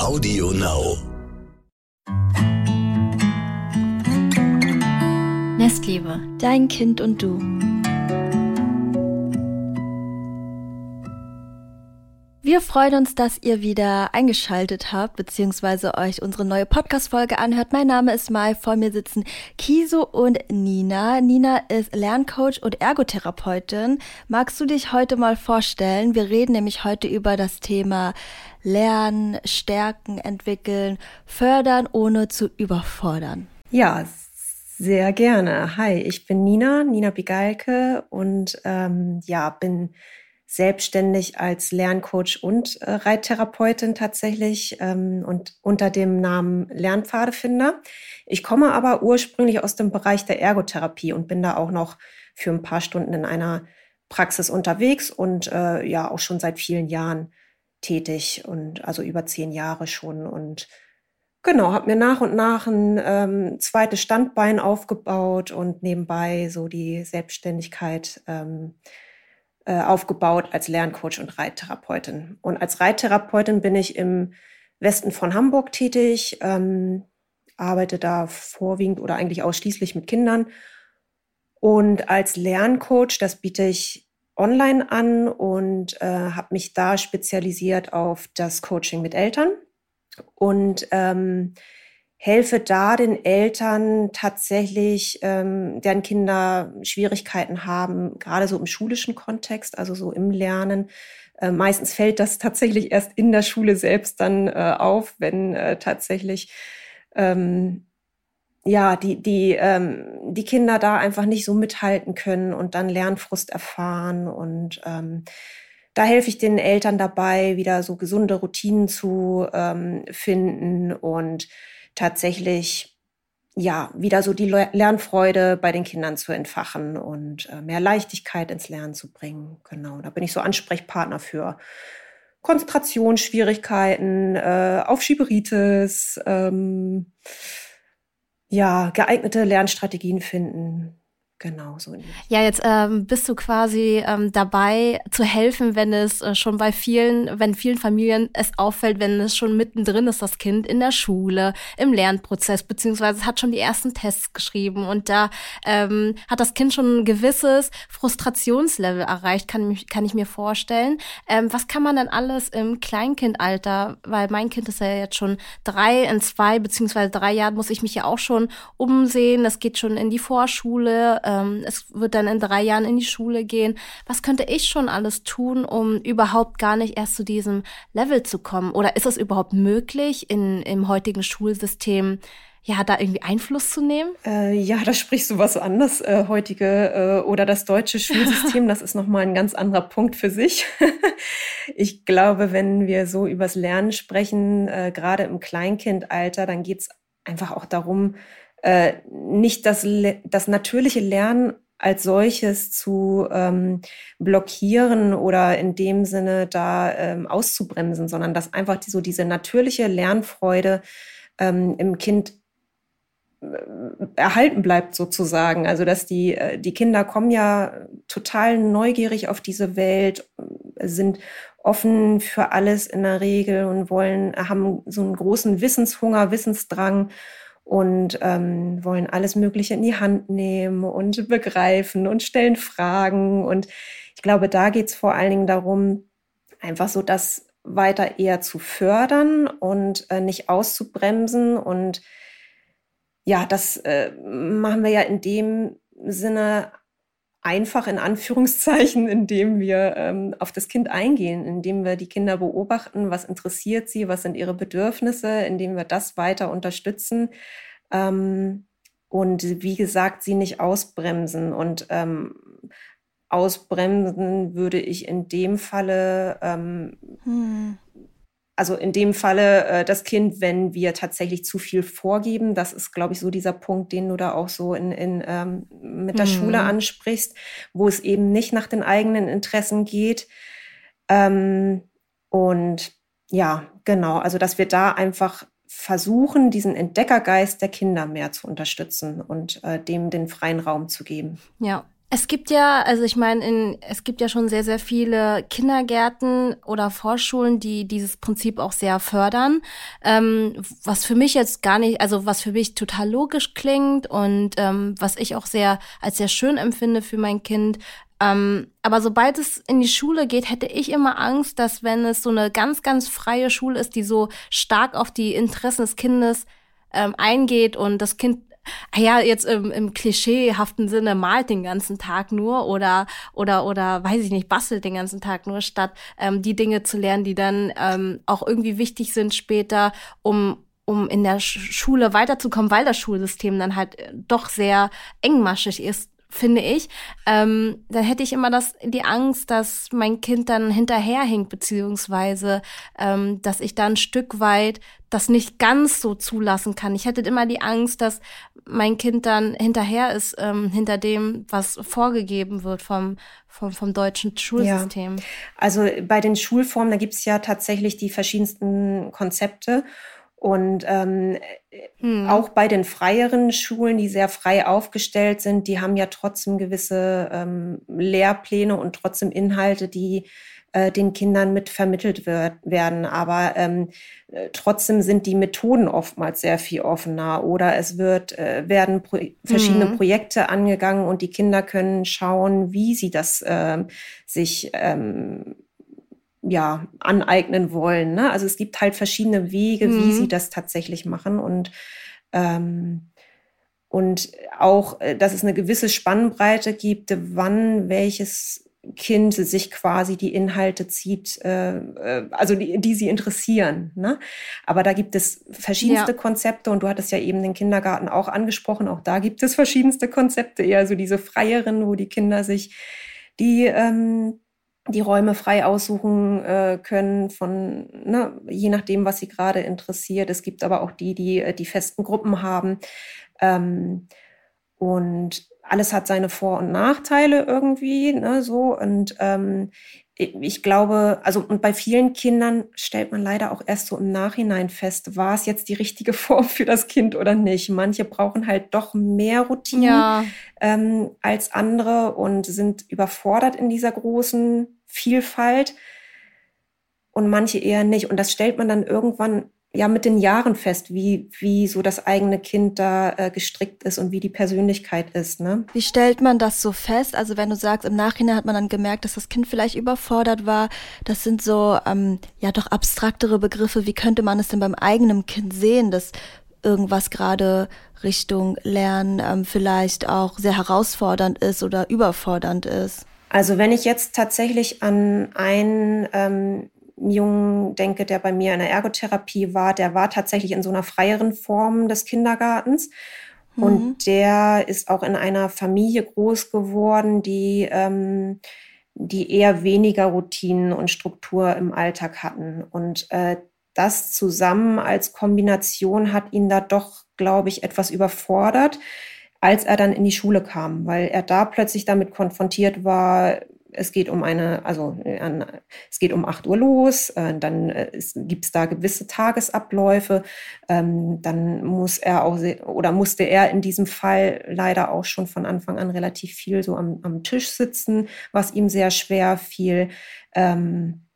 Audio Now. Nestliebe, dein Kind und du. Wir freuen uns, dass ihr wieder eingeschaltet habt, beziehungsweise euch unsere neue Podcast-Folge anhört. Mein Name ist Mai, vor mir sitzen Kiso und Nina. Nina ist Lerncoach und Ergotherapeutin. Magst du dich heute mal vorstellen? Wir reden nämlich heute über das Thema Lernen, Stärken, entwickeln, fördern, ohne zu überfordern. Ja, sehr gerne. Hi, ich bin Nina, Nina Bigalke und ähm, ja, bin selbstständig als Lerncoach und äh, Reittherapeutin tatsächlich ähm, und unter dem Namen Lernpfadefinder. Ich komme aber ursprünglich aus dem Bereich der Ergotherapie und bin da auch noch für ein paar Stunden in einer Praxis unterwegs und äh, ja auch schon seit vielen Jahren tätig und also über zehn Jahre schon und genau habe mir nach und nach ein ähm, zweites Standbein aufgebaut und nebenbei so die Selbstständigkeit ähm, äh, aufgebaut als Lerncoach und Reittherapeutin. Und als Reittherapeutin bin ich im Westen von Hamburg tätig, ähm, arbeite da vorwiegend oder eigentlich ausschließlich mit Kindern. Und als Lerncoach, das biete ich online an und äh, habe mich da spezialisiert auf das Coaching mit Eltern. Und ähm, helfe da den Eltern tatsächlich, ähm, deren Kinder Schwierigkeiten haben, gerade so im schulischen Kontext, also so im Lernen. Äh, meistens fällt das tatsächlich erst in der Schule selbst dann äh, auf, wenn äh, tatsächlich ähm, ja, die, die, ähm, die Kinder da einfach nicht so mithalten können und dann Lernfrust erfahren. Und ähm, da helfe ich den Eltern dabei, wieder so gesunde Routinen zu ähm, finden und tatsächlich ja wieder so die Lernfreude bei den Kindern zu entfachen und äh, mehr Leichtigkeit ins Lernen zu bringen. Genau, da bin ich so Ansprechpartner für Konzentrationsschwierigkeiten, äh, Aufschieberitis, ähm, ja, geeignete Lernstrategien finden. Genau, so. Ja, jetzt ähm, bist du quasi ähm, dabei zu helfen, wenn es äh, schon bei vielen, wenn vielen Familien es auffällt, wenn es schon mittendrin ist, das Kind in der Schule, im Lernprozess, beziehungsweise hat schon die ersten Tests geschrieben und da ähm, hat das Kind schon ein gewisses Frustrationslevel erreicht, kann, kann ich mir vorstellen. Ähm, was kann man denn alles im Kleinkindalter, weil mein Kind ist ja jetzt schon drei, in zwei beziehungsweise drei Jahren muss ich mich ja auch schon umsehen, das geht schon in die Vorschule, ähm, es wird dann in drei Jahren in die Schule gehen. Was könnte ich schon alles tun, um überhaupt gar nicht erst zu diesem Level zu kommen? Oder ist es überhaupt möglich, in, im heutigen Schulsystem ja, da irgendwie Einfluss zu nehmen? Äh, ja, da sprichst du was an, das äh, heutige äh, oder das deutsche Schulsystem. das ist nochmal ein ganz anderer Punkt für sich. ich glaube, wenn wir so übers Lernen sprechen, äh, gerade im Kleinkindalter, dann geht's einfach auch darum, äh, nicht das, das natürliche Lernen als solches zu ähm, blockieren oder in dem Sinne da ähm, auszubremsen, sondern dass einfach die, so diese natürliche Lernfreude ähm, im Kind äh, erhalten bleibt sozusagen. Also dass die, äh, die Kinder kommen ja total neugierig auf diese Welt, sind offen für alles in der Regel und wollen, haben so einen großen Wissenshunger, Wissensdrang und ähm, wollen alles Mögliche in die Hand nehmen und begreifen und stellen Fragen. Und ich glaube, da geht es vor allen Dingen darum, einfach so das weiter eher zu fördern und äh, nicht auszubremsen. Und ja, das äh, machen wir ja in dem Sinne einfach in Anführungszeichen, indem wir ähm, auf das Kind eingehen, indem wir die Kinder beobachten, was interessiert sie, was sind ihre Bedürfnisse, indem wir das weiter unterstützen ähm, und wie gesagt, sie nicht ausbremsen. Und ähm, ausbremsen würde ich in dem Falle ähm, hm also in dem Falle äh, das Kind, wenn wir tatsächlich zu viel vorgeben, das ist, glaube ich, so dieser Punkt, den du da auch so in, in ähm, mit der mhm. Schule ansprichst, wo es eben nicht nach den eigenen Interessen geht. Ähm, und ja, genau, also dass wir da einfach versuchen, diesen Entdeckergeist der Kinder mehr zu unterstützen und äh, dem den freien Raum zu geben. Ja, Es gibt ja, also ich meine, es gibt ja schon sehr, sehr viele Kindergärten oder Vorschulen, die dieses Prinzip auch sehr fördern. Ähm, was für mich jetzt gar nicht, also was für mich total logisch klingt und ähm, was ich auch sehr als sehr schön empfinde für mein Kind. Ähm, aber sobald es in die Schule geht, hätte ich immer Angst, dass wenn es so eine ganz, ganz freie Schule ist, die so stark auf die Interessen des Kindes ähm, eingeht und das Kind ah ja, jetzt im, im klischeehaften Sinne malt den ganzen Tag nur oder oder oder weiß ich nicht, bastelt den ganzen Tag nur, statt ähm, die Dinge zu lernen, die dann ähm, auch irgendwie wichtig sind später, um um in der Schule weiterzukommen, weil das Schulsystem dann halt äh, doch sehr engmaschig ist finde ich, ähm, dann hätte ich immer das, die Angst, dass mein Kind dann hinterherhinkt, beziehungsweise ähm, dass ich da ein Stück weit das nicht ganz so zulassen kann. Ich hätte immer die Angst, dass mein Kind dann hinterher ist, ähm, hinter dem, was vorgegeben wird vom, vom, vom deutschen Schulsystem. Ja. Also bei den Schulformen, da gibt's ja tatsächlich die verschiedensten Konzepte. Und ähm, hm. auch bei den freieren Schulen, die sehr frei aufgestellt sind, die haben ja trotzdem gewisse ähm, Lehrpläne und trotzdem Inhalte, die äh, den Kindern mit vermittelt wird, werden. Aber ähm, äh, trotzdem sind die Methoden oftmals sehr viel offener oder es wird, äh, werden pro verschiedene mhm. Projekte angegangen und die Kinder können schauen, wie sie das äh, sich ähm, ja, aneignen wollen. Ne? Also es gibt halt verschiedene Wege, mhm. wie sie das tatsächlich machen und ähm, und auch, äh, dass es eine gewisse Spannbreite gibt, wann welches Kind sich quasi die Inhalte zieht, äh, äh, also die, die sie interessieren. Ne? Aber da gibt es verschiedenste ja. Konzepte und du hattest ja eben den Kindergarten auch angesprochen. Auch da gibt es verschiedenste Konzepte, eher so diese freieren, wo die Kinder sich die ähm, die Räume frei aussuchen äh, können von, ne, je nachdem, was sie gerade interessiert. Es gibt aber auch die, die äh, die festen Gruppen haben. Ähm, und alles hat seine Vor- und Nachteile irgendwie, ne, so. Und ähm, ich glaube, also und bei vielen Kindern stellt man leider auch erst so im Nachhinein fest, war es jetzt die richtige Form für das Kind oder nicht. Manche brauchen halt doch mehr Routine ja. ähm, als andere und sind überfordert in dieser großen Vielfalt und manche eher nicht. Und das stellt man dann irgendwann ja mit den Jahren fest, wie, wie so das eigene Kind da äh, gestrickt ist und wie die Persönlichkeit ist. Ne? Wie stellt man das so fest? Also wenn du sagst, im Nachhinein hat man dann gemerkt, dass das Kind vielleicht überfordert war. Das sind so ähm, ja doch abstraktere Begriffe. Wie könnte man es denn beim eigenen Kind sehen, dass irgendwas gerade Richtung Lernen ähm, vielleicht auch sehr herausfordernd ist oder überfordernd ist? Also wenn ich jetzt tatsächlich an einen ähm, Jungen denke, der bei mir in der Ergotherapie war, der war tatsächlich in so einer freieren Form des Kindergartens. Mhm. Und der ist auch in einer Familie groß geworden, die, ähm, die eher weniger Routinen und Struktur im Alltag hatten. Und äh, das zusammen als Kombination hat ihn da doch, glaube ich, etwas überfordert als er dann in die Schule kam, weil er da plötzlich damit konfrontiert war, es geht um eine, also äh, es geht um 8 Uhr los, äh, dann äh, gibt es da gewisse Tagesabläufe, ähm, dann muss er auch oder musste er in diesem Fall leider auch schon von Anfang an relativ viel so am, am Tisch sitzen, was ihm sehr schwer fiel. Ähm,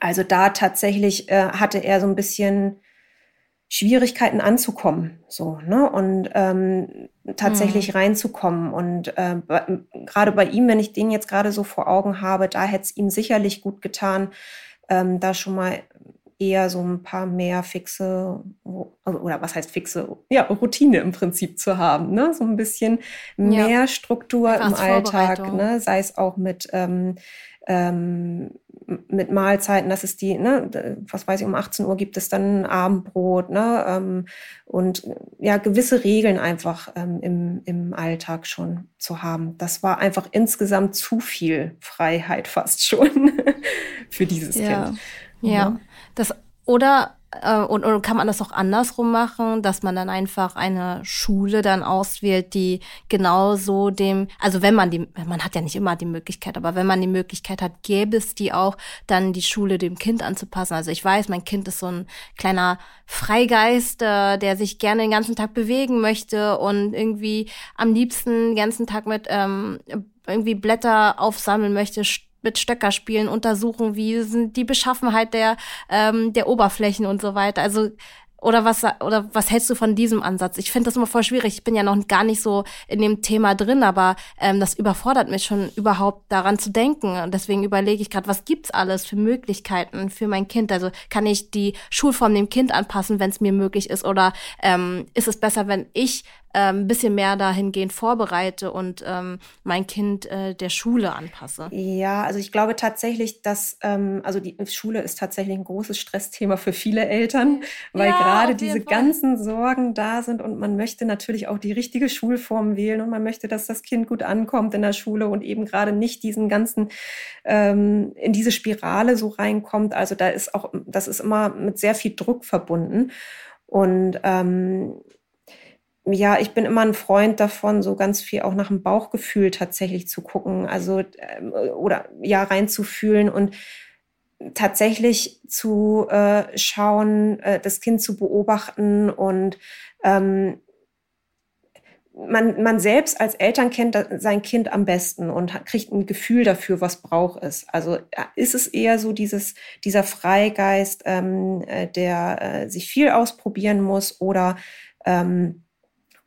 also da tatsächlich äh, hatte er so ein bisschen Schwierigkeiten anzukommen, so, ne? Und ähm, tatsächlich mhm. reinzukommen. Und äh, gerade bei ihm, wenn ich den jetzt gerade so vor Augen habe, da hätte es ihm sicherlich gut getan, ähm, da schon mal eher so ein paar mehr fixe, also, oder was heißt fixe, ja, Routine im Prinzip zu haben, ne? So ein bisschen mehr ja. Struktur im Alltag, ne? Sei es auch mit ähm, ähm, mit Mahlzeiten, das ist die, ne, was weiß ich, um 18 Uhr gibt es dann Abendbrot, ne, ähm, und ja, gewisse Regeln einfach ähm, im, im Alltag schon zu haben. Das war einfach insgesamt zu viel Freiheit fast schon für dieses ja. Kind. Ja, ja. das oder äh, und, und kann man das auch andersrum machen, dass man dann einfach eine Schule dann auswählt, die genauso dem, also wenn man die, man hat ja nicht immer die Möglichkeit, aber wenn man die Möglichkeit hat, gäbe es die auch, dann die Schule dem Kind anzupassen. Also ich weiß, mein Kind ist so ein kleiner Freigeist, äh, der sich gerne den ganzen Tag bewegen möchte und irgendwie am liebsten den ganzen Tag mit ähm, irgendwie Blätter aufsammeln möchte, mit Stöcker spielen, untersuchen, wie sind die Beschaffenheit der, ähm, der Oberflächen und so weiter. Also oder was, oder was hältst du von diesem Ansatz? Ich finde das immer voll schwierig. Ich bin ja noch gar nicht so in dem Thema drin, aber ähm, das überfordert mich schon überhaupt daran zu denken. Und deswegen überlege ich gerade, was gibt's alles für Möglichkeiten für mein Kind? Also kann ich die Schulform dem Kind anpassen, wenn es mir möglich ist? Oder ähm, ist es besser, wenn ich ähm, ein bisschen mehr dahingehend vorbereite und ähm, mein Kind äh, der Schule anpasse. Ja, also ich glaube tatsächlich, dass, ähm, also die Schule ist tatsächlich ein großes Stressthema für viele Eltern, weil ja, gerade diese Fall. ganzen Sorgen da sind und man möchte natürlich auch die richtige Schulform wählen und man möchte, dass das Kind gut ankommt in der Schule und eben gerade nicht diesen ganzen, ähm, in diese Spirale so reinkommt. Also da ist auch, das ist immer mit sehr viel Druck verbunden. Und ähm, ja, ich bin immer ein Freund davon, so ganz viel auch nach dem Bauchgefühl tatsächlich zu gucken, also ähm, oder ja reinzufühlen und tatsächlich zu äh, schauen, äh, das Kind zu beobachten und ähm, man, man selbst als Eltern kennt sein Kind am besten und kriegt ein Gefühl dafür, was braucht es. Also äh, ist es eher so dieses, dieser Freigeist, ähm, äh, der äh, sich viel ausprobieren muss oder ähm,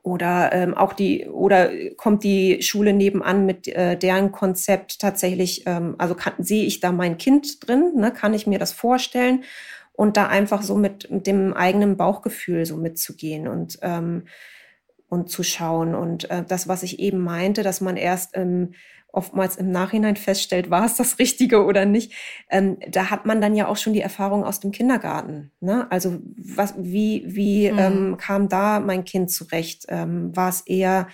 oder ähm, auch die, oder kommt die Schule nebenan mit äh, deren Konzept tatsächlich, ähm, also kann, sehe ich da mein Kind drin, ne? kann ich mir das vorstellen? Und da einfach so mit, mit dem eigenen Bauchgefühl so mitzugehen und, ähm, und zu schauen. Und äh, das, was ich eben meinte, dass man erst ähm, oftmals im Nachhinein feststellt, war es das Richtige oder nicht. Ähm, da hat man dann ja auch schon die Erfahrung aus dem Kindergarten. Ne? Also was, wie, wie mhm. ähm, kam da mein Kind zurecht? Ähm, war es eher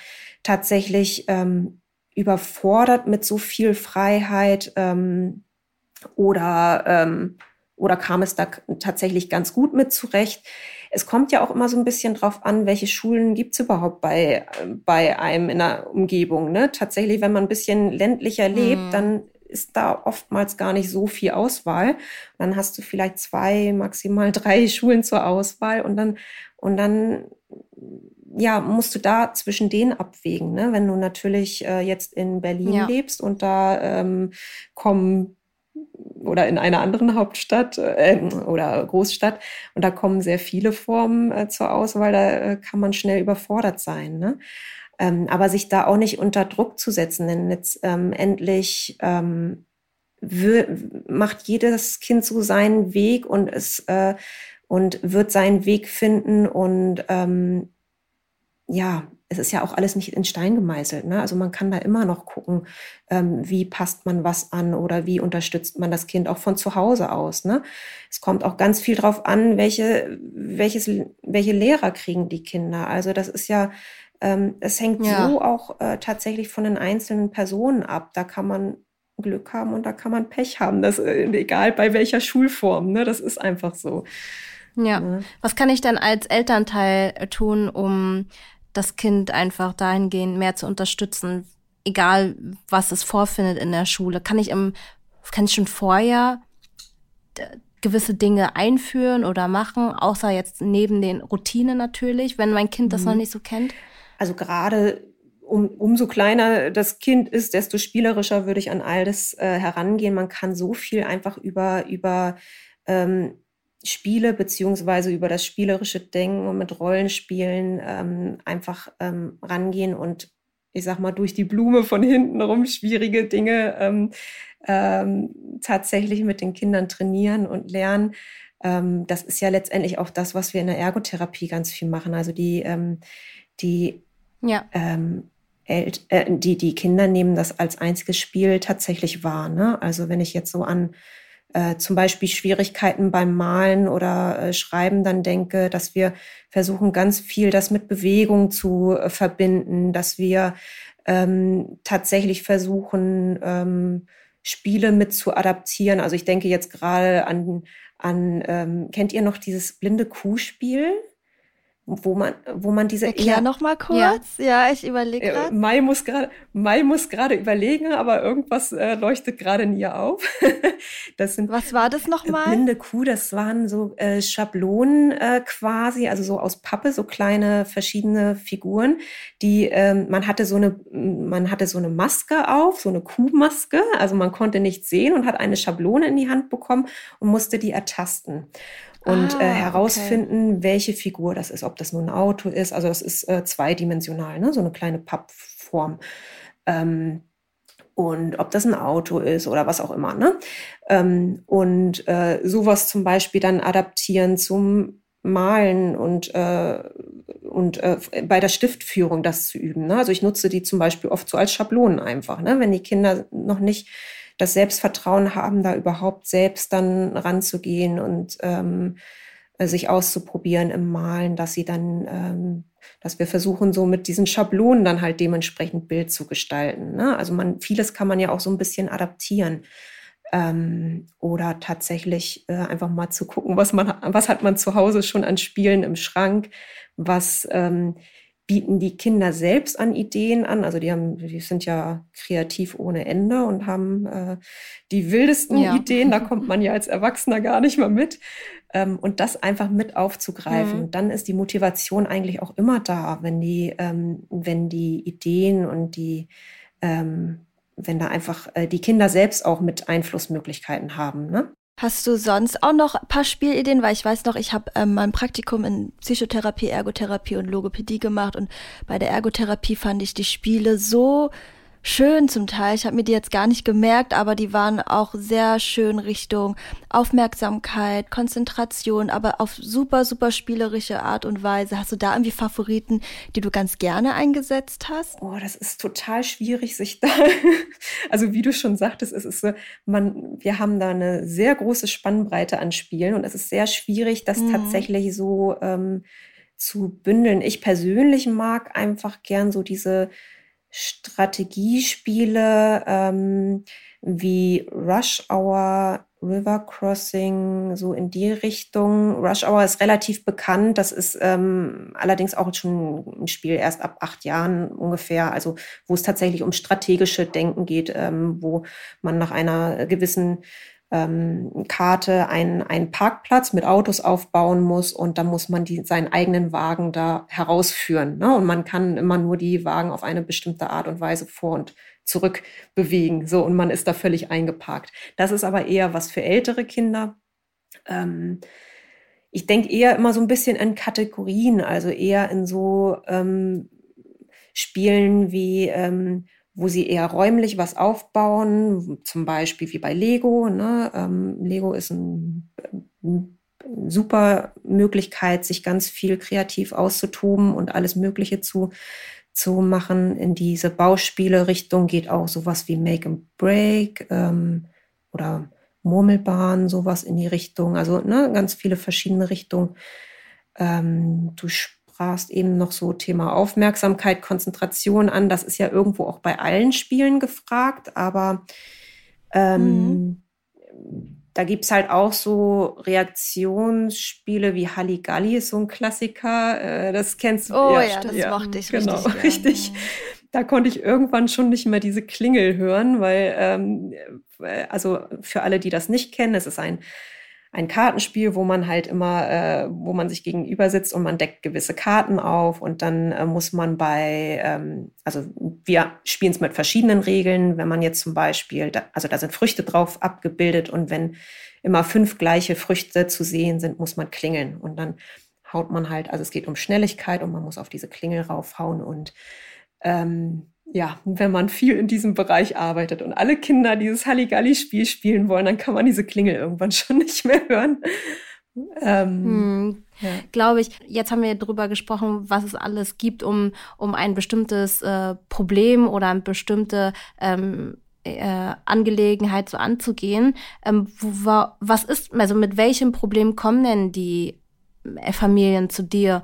tatsächlich ähm, überfordert mit so viel Freiheit ähm, oder, ähm, oder kam es da tatsächlich ganz gut mit zurecht? Es kommt ja auch immer so ein bisschen drauf an, welche Schulen gibt's überhaupt bei, bei einem in der Umgebung. Ne? Tatsächlich, wenn man ein bisschen ländlicher lebt, mhm. dann ist da oftmals gar nicht so viel Auswahl. Dann hast du vielleicht zwei, maximal drei Schulen zur Auswahl und dann, und dann ja, musst du da zwischen denen abwägen. Ne? Wenn du natürlich äh, jetzt in Berlin ja. lebst und da ähm, kommen oder in einer anderen Hauptstadt äh, oder Großstadt. Und da kommen sehr viele Formen äh, zur Auswahl, da äh, kann man schnell überfordert sein. Ne? Ähm, aber sich da auch nicht unter Druck zu setzen, denn jetzt ähm, ähm, macht jedes Kind so seinen Weg und es äh, und wird seinen Weg finden und ähm, ja, es ist ja auch alles nicht in Stein gemeißelt. Ne? Also man kann da immer noch gucken, ähm, wie passt man was an oder wie unterstützt man das Kind auch von zu Hause aus. Ne? Es kommt auch ganz viel drauf an, welche, welches, welche Lehrer kriegen die Kinder. Also das ist ja, ähm, es hängt ja. so auch äh, tatsächlich von den einzelnen Personen ab. Da kann man Glück haben und da kann man Pech haben. Das, äh, egal bei welcher Schulform. Ne? Das ist einfach so. Ja. ja. Was kann ich dann als Elternteil tun, um das Kind einfach dahingehend mehr zu unterstützen, egal was es vorfindet in der Schule. Kann ich im, kann ich schon vorher gewisse Dinge einführen oder machen, außer jetzt neben den Routinen natürlich, wenn mein Kind das mhm. noch nicht so kennt? Also gerade um, umso kleiner das Kind ist, desto spielerischer würde ich an all das äh, herangehen. Man kann so viel einfach über, über ähm, Spiele beziehungsweise über das spielerische Denken und mit Rollenspielen ähm, einfach ähm, rangehen und ich sag mal durch die Blume von hinten rum schwierige Dinge ähm, ähm, tatsächlich mit den Kindern trainieren und lernen. Ähm, das ist ja letztendlich auch das, was wir in der Ergotherapie ganz viel machen. Also die, ähm, die, ja. ähm, äh, die, die Kinder nehmen das als einziges Spiel tatsächlich wahr. Ne? Also wenn ich jetzt so an äh, zum Beispiel Schwierigkeiten beim Malen oder äh, Schreiben dann denke, dass wir versuchen ganz viel das mit Bewegung zu äh, verbinden, dass wir ähm, tatsächlich versuchen, ähm, Spiele mit zu adaptieren. Also ich denke jetzt gerade an, an ähm, kennt ihr noch dieses blinde Kuhspiel? Wo man, wo man diese Erklär noch mal kurz. Ja, ja ich überlege gerade. Äh, Mai muss gerade, Mai muss gerade überlegen, aber irgendwas äh, leuchtet gerade in ihr auf. das sind Was war das noch mal? Blinde Kuh. Das waren so äh, Schablonen äh, quasi, also so aus Pappe, so kleine verschiedene Figuren, die ähm, man hatte so eine, man hatte so eine Maske auf, so eine Kuhmaske. Also man konnte nichts sehen und hat eine Schablone in die Hand bekommen und musste die ertasten und äh, ah, äh, herausfinden, okay. welche Figur das ist, ob das nur ein Auto ist. Also das ist äh, zweidimensional, ne? so eine kleine Pappform. Ähm, und ob das ein Auto ist oder was auch immer. Ne? Ähm, und äh, sowas zum Beispiel dann adaptieren zum Malen und, äh, und äh, bei der Stiftführung das zu üben. Ne? Also ich nutze die zum Beispiel oft so als Schablonen einfach, ne? wenn die Kinder noch nicht das Selbstvertrauen haben, da überhaupt selbst dann ranzugehen und ähm, sich auszuprobieren im Malen, dass sie dann, ähm, dass wir versuchen, so mit diesen Schablonen dann halt dementsprechend Bild zu gestalten. Ne? Also man, vieles kann man ja auch so ein bisschen adaptieren. Ähm, oder tatsächlich äh, einfach mal zu gucken, was man, was hat man zu Hause schon an Spielen im Schrank, was ähm, bieten die Kinder selbst an Ideen an. Also die haben, die sind ja kreativ ohne Ende und haben äh, die wildesten ja. Ideen. Da kommt man ja als Erwachsener gar nicht mehr mit. Ähm, und das einfach mit aufzugreifen. Mhm. dann ist die Motivation eigentlich auch immer da, wenn die, ähm, wenn die Ideen und die, ähm, wenn da einfach äh, die Kinder selbst auch mit Einflussmöglichkeiten haben. Ne? Hast du sonst auch noch ein paar Spielideen? Weil ich weiß noch, ich habe ähm, mein Praktikum in Psychotherapie, Ergotherapie und Logopädie gemacht und bei der Ergotherapie fand ich die Spiele so schön zum Teil. Ich habe mir die jetzt gar nicht gemerkt, aber die waren auch sehr schön Richtung Aufmerksamkeit, Konzentration, aber auf super, super spielerische Art und Weise. Hast du da irgendwie Favoriten, die du ganz gerne eingesetzt hast? Oh, das ist total schwierig, sich da, also wie du schon sagtest, es ist so, man, wir haben da eine sehr große Spannbreite an Spielen und es ist sehr schwierig, das mhm. tatsächlich so ähm, zu bündeln. Ich persönlich mag einfach gern so diese Strategiespiele ähm, wie Rush Hour, River Crossing, so in die Richtung. Rush Hour ist relativ bekannt. Das ist ähm, allerdings auch schon ein Spiel erst ab acht Jahren ungefähr, also wo es tatsächlich um strategische Denken geht, ähm, wo man nach einer gewissen ähm, Karte einen, einen Parkplatz mit Autos aufbauen muss und da muss man die, seinen eigenen Wagen da herausführen. Ne? Und man kann immer nur die Wagen auf eine bestimmte Art und Weise vor und zurück bewegen. So, und man ist da völlig eingeparkt. Das ist aber eher was für ältere Kinder. Ähm, ich denke eher immer so ein bisschen in Kategorien, also eher in so ähm, Spielen wie ähm, wo sie eher räumlich was aufbauen, zum Beispiel wie bei Lego. Ne? Ähm, Lego ist ein, ein super Möglichkeit, sich ganz viel kreativ auszutoben und alles Mögliche zu, zu machen. In diese Bauspiele-Richtung geht auch sowas wie Make and Break ähm, oder Murmelbahn, sowas in die Richtung. Also ne, ganz viele verschiedene Richtungen. Ähm, du sprachst eben noch so Thema Aufmerksamkeit, Konzentration an. Das ist ja irgendwo auch bei allen Spielen gefragt, aber ähm, mhm. da gibt es halt auch so Reaktionsspiele wie Halligalli ist so ein Klassiker. Äh, das kennst du. Oh ja, ja das ja, mochte ich genau, richtig. richtig. Da konnte ich irgendwann schon nicht mehr diese Klingel hören, weil, ähm, äh, also für alle, die das nicht kennen, es ist ein ein Kartenspiel, wo man halt immer, äh, wo man sich gegenüber sitzt und man deckt gewisse Karten auf und dann äh, muss man bei, ähm, also wir spielen es mit verschiedenen Regeln. Wenn man jetzt zum Beispiel, da, also da sind Früchte drauf abgebildet und wenn immer fünf gleiche Früchte zu sehen sind, muss man klingeln und dann haut man halt, also es geht um Schnelligkeit und man muss auf diese Klingel raufhauen und ähm, ja, wenn man viel in diesem Bereich arbeitet und alle Kinder dieses Halligalli-Spiel spielen wollen, dann kann man diese Klingel irgendwann schon nicht mehr hören. Ähm, hm, ja. Glaube ich. Jetzt haben wir darüber gesprochen, was es alles gibt, um, um ein bestimmtes äh, Problem oder eine bestimmte ähm, äh, Angelegenheit so anzugehen. Ähm, wo, was ist, also mit welchem Problem kommen denn die äh, Familien zu dir?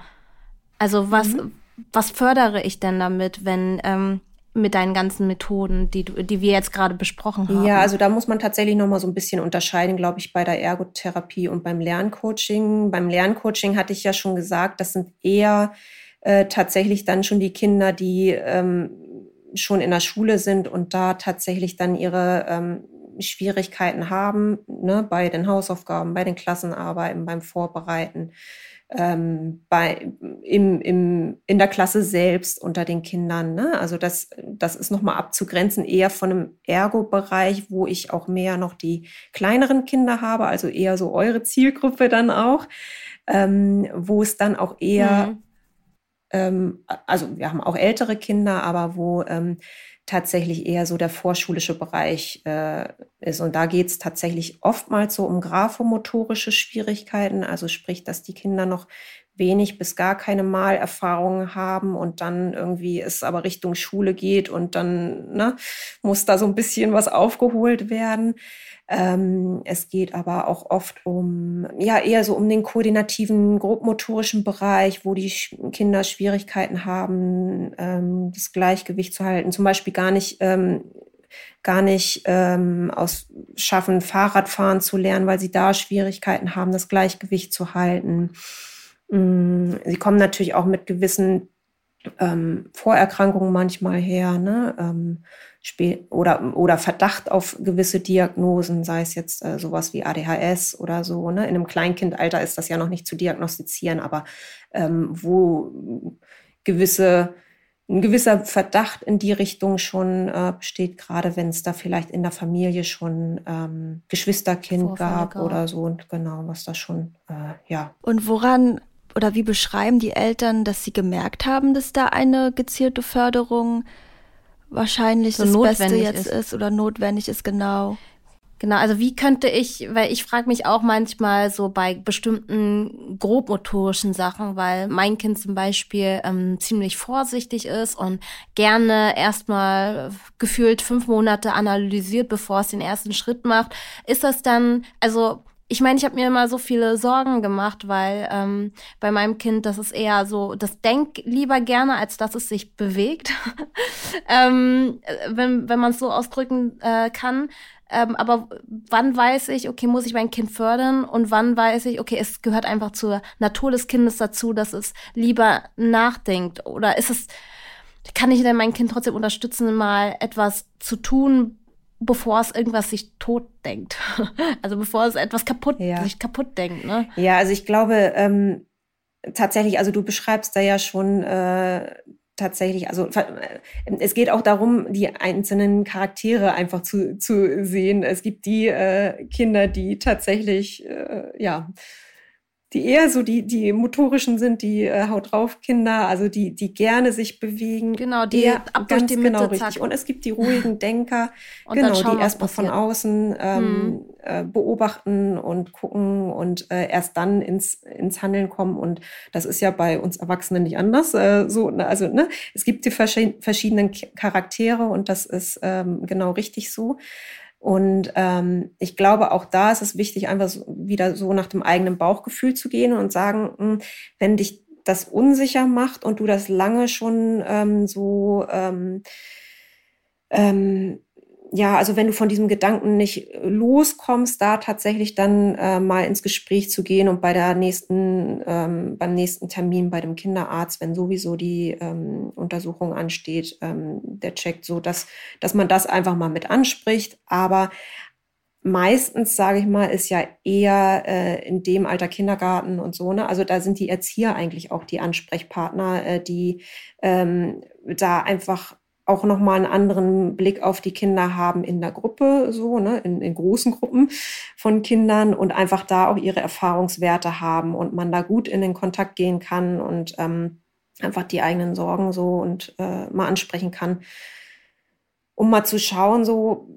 Also was, mhm. was fördere ich denn damit, wenn ähm, mit deinen ganzen Methoden, die, du, die wir jetzt gerade besprochen haben? Ja, also da muss man tatsächlich noch mal so ein bisschen unterscheiden, glaube ich, bei der Ergotherapie und beim Lerncoaching. Beim Lerncoaching hatte ich ja schon gesagt, das sind eher äh, tatsächlich dann schon die Kinder, die ähm, schon in der Schule sind und da tatsächlich dann ihre ähm, Schwierigkeiten haben, ne, bei den Hausaufgaben, bei den Klassenarbeiten, beim Vorbereiten ähm, bei, im, im, in der Klasse selbst unter den Kindern. Ne? Also das, das ist nochmal abzugrenzen, eher von einem Ergo-Bereich, wo ich auch mehr noch die kleineren Kinder habe, also eher so eure Zielgruppe dann auch, ähm, wo es dann auch eher, mhm. ähm, also wir haben auch ältere Kinder, aber wo ähm, tatsächlich eher so der vorschulische Bereich äh, ist. Und da geht es tatsächlich oftmals so um graphomotorische Schwierigkeiten, also sprich, dass die Kinder noch wenig bis gar keine Malerfahrungen haben und dann irgendwie es aber Richtung Schule geht und dann ne, muss da so ein bisschen was aufgeholt werden. Ähm, es geht aber auch oft um, ja, eher so um den koordinativen, grobmotorischen Bereich, wo die Kinder Schwierigkeiten haben, ähm, das Gleichgewicht zu halten. Zum Beispiel gar nicht, ähm, gar nicht ähm, aus schaffen, Fahrradfahren zu lernen, weil sie da Schwierigkeiten haben, das Gleichgewicht zu halten. Mm, sie kommen natürlich auch mit gewissen ähm, Vorerkrankungen manchmal her, ne? Ähm, oder, oder Verdacht auf gewisse Diagnosen, sei es jetzt äh, sowas wie ADHS oder so. Ne? In einem Kleinkindalter ist das ja noch nicht zu diagnostizieren, aber ähm, wo gewisse, ein gewisser Verdacht in die Richtung schon äh, besteht, gerade wenn es da vielleicht in der Familie schon ähm, Geschwisterkind gab, gab oder so und genau, was da schon, äh, ja. Und woran oder wie beschreiben die Eltern, dass sie gemerkt haben, dass da eine gezielte Förderung wahrscheinlich so das Beste jetzt ist. ist. oder notwendig ist, genau. Genau, also wie könnte ich, weil ich frage mich auch manchmal so bei bestimmten grobmotorischen Sachen, weil mein Kind zum Beispiel ähm, ziemlich vorsichtig ist und gerne erstmal gefühlt fünf Monate analysiert, bevor es den ersten Schritt macht. Ist das dann, also ich meine, ich habe mir immer so viele Sorgen gemacht, weil ähm, bei meinem Kind, das ist eher so, das denkt lieber gerne, als dass es sich bewegt, ähm, wenn, wenn man es so ausdrücken äh, kann. Ähm, aber wann weiß ich, okay, muss ich mein Kind fördern und wann weiß ich, okay, es gehört einfach zur Natur des Kindes dazu, dass es lieber nachdenkt? Oder ist es, kann ich denn mein Kind trotzdem unterstützen, mal etwas zu tun, bevor es irgendwas sich tot denkt. Also bevor es etwas kaputt, ja. sich kaputt denkt. Ne? Ja, also ich glaube ähm, tatsächlich, also du beschreibst da ja schon äh, tatsächlich, also äh, es geht auch darum, die einzelnen Charaktere einfach zu, zu sehen. Es gibt die äh, Kinder, die tatsächlich, äh, ja, die eher so die, die motorischen sind, die äh, Haut drauf Kinder, also die, die gerne sich bewegen. Genau, die eher, ab ganz durch die genau Mitte, richtig. Und es gibt die ruhigen Denker, genau, die erstmal von außen ähm, hm. äh, beobachten und gucken und äh, erst dann ins, ins Handeln kommen. Und das ist ja bei uns Erwachsenen nicht anders. Äh, so, ne, also, ne, es gibt die verschiedenen Charaktere und das ist ähm, genau richtig so. Und ähm, ich glaube, auch da ist es wichtig, einfach so, wieder so nach dem eigenen Bauchgefühl zu gehen und sagen, mh, hm, wenn dich das unsicher macht und du das lange schon ähm, so ähm, ähm, ja, also wenn du von diesem Gedanken nicht loskommst, da tatsächlich dann äh, mal ins Gespräch zu gehen und bei der nächsten, ähm, beim nächsten Termin bei dem Kinderarzt, wenn sowieso die ähm, Untersuchung ansteht, ähm, der checkt so, dass, dass man das einfach mal mit anspricht. Aber meistens, sage ich mal, ist ja eher äh, in dem Alter Kindergarten und so, ne? Also da sind die Erzieher eigentlich auch die Ansprechpartner, äh, die ähm, da einfach auch nochmal einen anderen Blick auf die Kinder haben in der Gruppe, so, ne, in, in großen Gruppen von Kindern und einfach da auch ihre Erfahrungswerte haben und man da gut in den Kontakt gehen kann und ähm, einfach die eigenen Sorgen so und äh, mal ansprechen kann, um mal zu schauen, so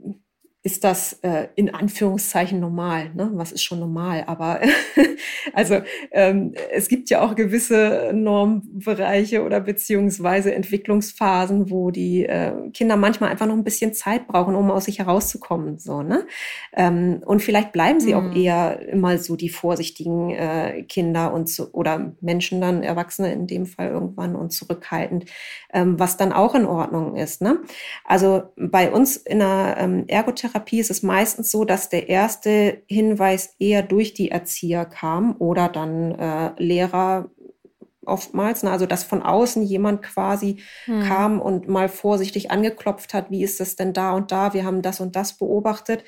ist das äh, in Anführungszeichen normal. Ne? Was ist schon normal? Aber also ähm, es gibt ja auch gewisse Normbereiche oder beziehungsweise Entwicklungsphasen, wo die äh, Kinder manchmal einfach noch ein bisschen Zeit brauchen, um aus sich herauszukommen. So, ne? Ähm, und vielleicht bleiben sie mhm. auch eher immer so die vorsichtigen äh, Kinder und so, oder Menschen dann, Erwachsene in dem Fall irgendwann und zurückhaltend, ähm, was dann auch in Ordnung ist. Ne? Also bei uns in der ähm, Ergotherapie Therapie ist es meistens so, dass der erste Hinweis eher durch die Erzieher kam oder dann äh, Lehrer oftmals, ne? also dass von außen jemand quasi hm. kam und mal vorsichtig angeklopft hat, wie ist das denn da und da, wir haben das und das beobachtet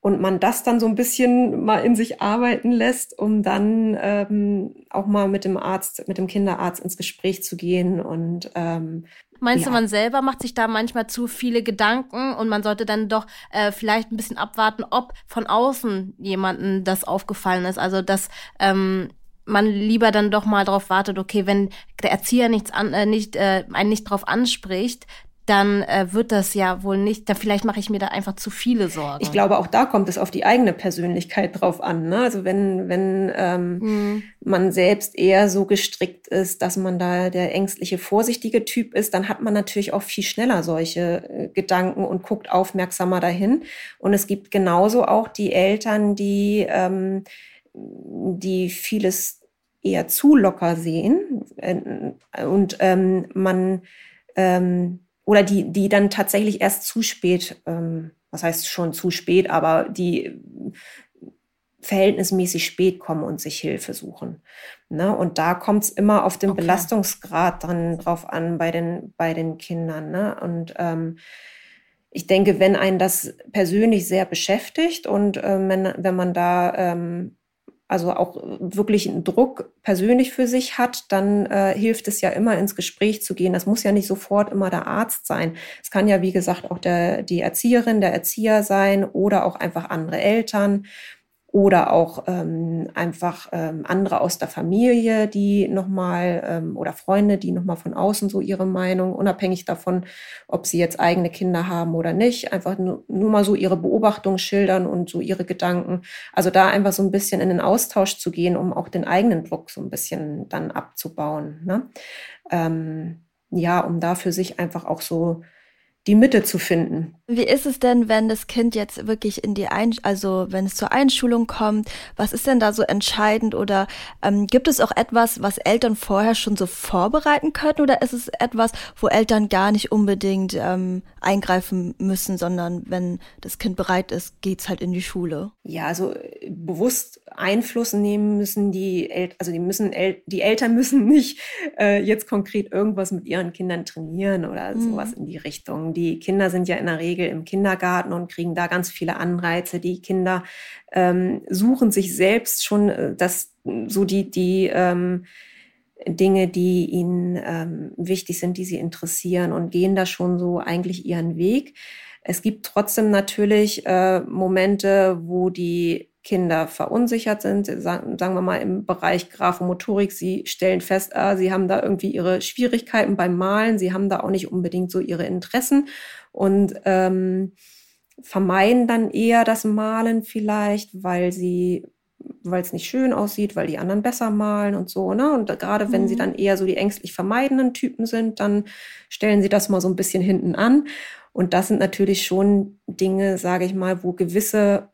und man das dann so ein bisschen mal in sich arbeiten lässt, um dann ähm, auch mal mit dem Arzt, mit dem Kinderarzt ins Gespräch zu gehen und ähm, Meinst ja. du, man selber macht sich da manchmal zu viele Gedanken und man sollte dann doch äh, vielleicht ein bisschen abwarten, ob von außen jemanden das aufgefallen ist? Also, dass ähm, man lieber dann doch mal darauf wartet, okay, wenn der Erzieher nichts an, äh, nicht, äh, einen nicht drauf anspricht, dann äh, wird das ja wohl nicht, dann vielleicht mache ich mir da einfach zu viele Sorgen. Ich glaube, auch da kommt es auf die eigene Persönlichkeit drauf an. Ne? Also wenn, wenn ähm, mhm. man selbst eher so gestrickt ist, dass man da der ängstliche, vorsichtige Typ ist, dann hat man natürlich auch viel schneller solche äh, Gedanken und guckt aufmerksamer dahin. Und es gibt genauso auch die Eltern, die, ähm, die vieles eher zu locker sehen. Äh, und ähm, man ähm, oder die, die dann tatsächlich erst zu spät, ähm, was heißt schon zu spät, aber die verhältnismäßig spät kommen und sich Hilfe suchen. Ne? Und da kommt es immer auf den okay. Belastungsgrad dann drauf an bei den, bei den Kindern. Ne? Und ähm, ich denke, wenn einen das persönlich sehr beschäftigt und äh, wenn, wenn man da ähm, also auch wirklich einen Druck persönlich für sich hat, dann äh, hilft es ja immer ins Gespräch zu gehen. Das muss ja nicht sofort immer der Arzt sein. Es kann ja, wie gesagt, auch der, die Erzieherin, der Erzieher sein oder auch einfach andere Eltern oder auch ähm, einfach ähm, andere aus der Familie, die nochmal ähm, oder Freunde, die nochmal von außen so ihre Meinung, unabhängig davon, ob sie jetzt eigene Kinder haben oder nicht, einfach nur, nur mal so ihre Beobachtung schildern und so ihre Gedanken. Also da einfach so ein bisschen in den Austausch zu gehen, um auch den eigenen Druck so ein bisschen dann abzubauen. Ne? Ähm, ja, um da für sich einfach auch so die Mitte zu finden. Wie ist es denn, wenn das Kind jetzt wirklich in die Ein also wenn es zur Einschulung kommt, was ist denn da so entscheidend oder ähm, gibt es auch etwas, was Eltern vorher schon so vorbereiten können oder ist es etwas, wo Eltern gar nicht unbedingt ähm, eingreifen müssen, sondern wenn das Kind bereit ist, geht's halt in die Schule? Ja, also äh, bewusst Einfluss nehmen müssen die El also die müssen El die Eltern müssen nicht äh, jetzt konkret irgendwas mit ihren Kindern trainieren oder mhm. sowas in die Richtung. Die Kinder sind ja in der Regel Regel im Kindergarten und kriegen da ganz viele Anreize. Die Kinder ähm, suchen sich selbst schon äh, das, so die, die ähm, Dinge, die ihnen ähm, wichtig sind, die sie interessieren und gehen da schon so eigentlich ihren Weg. Es gibt trotzdem natürlich äh, Momente, wo die Kinder verunsichert sind, sagen, sagen wir mal im Bereich Graphomotorik, sie stellen fest, ah, sie haben da irgendwie ihre Schwierigkeiten beim Malen, sie haben da auch nicht unbedingt so ihre Interessen und ähm, vermeiden dann eher das Malen vielleicht, weil sie weil es nicht schön aussieht, weil die anderen besser malen und so, ne? Und gerade wenn sie mhm. dann eher so die ängstlich vermeidenden Typen sind, dann stellen sie das mal so ein bisschen hinten an. Und das sind natürlich schon Dinge, sage ich mal, wo gewisse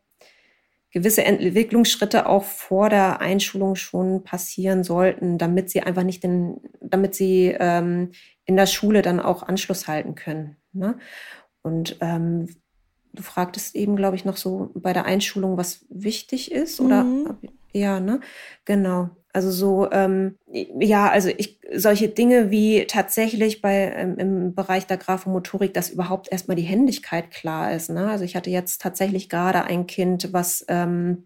gewisse Entwicklungsschritte auch vor der Einschulung schon passieren sollten, damit sie einfach nicht den, damit sie ähm, in der Schule dann auch Anschluss halten können. Ne? Und ähm, du fragtest eben, glaube ich, noch so bei der Einschulung, was wichtig ist, oder? Mhm. Ja, ne? Genau. Also so, ähm, ja, also ich, solche Dinge wie tatsächlich bei ähm, im Bereich der Graphomotorik, dass überhaupt erstmal die Händigkeit klar ist. Ne? Also ich hatte jetzt tatsächlich gerade ein Kind, was ähm,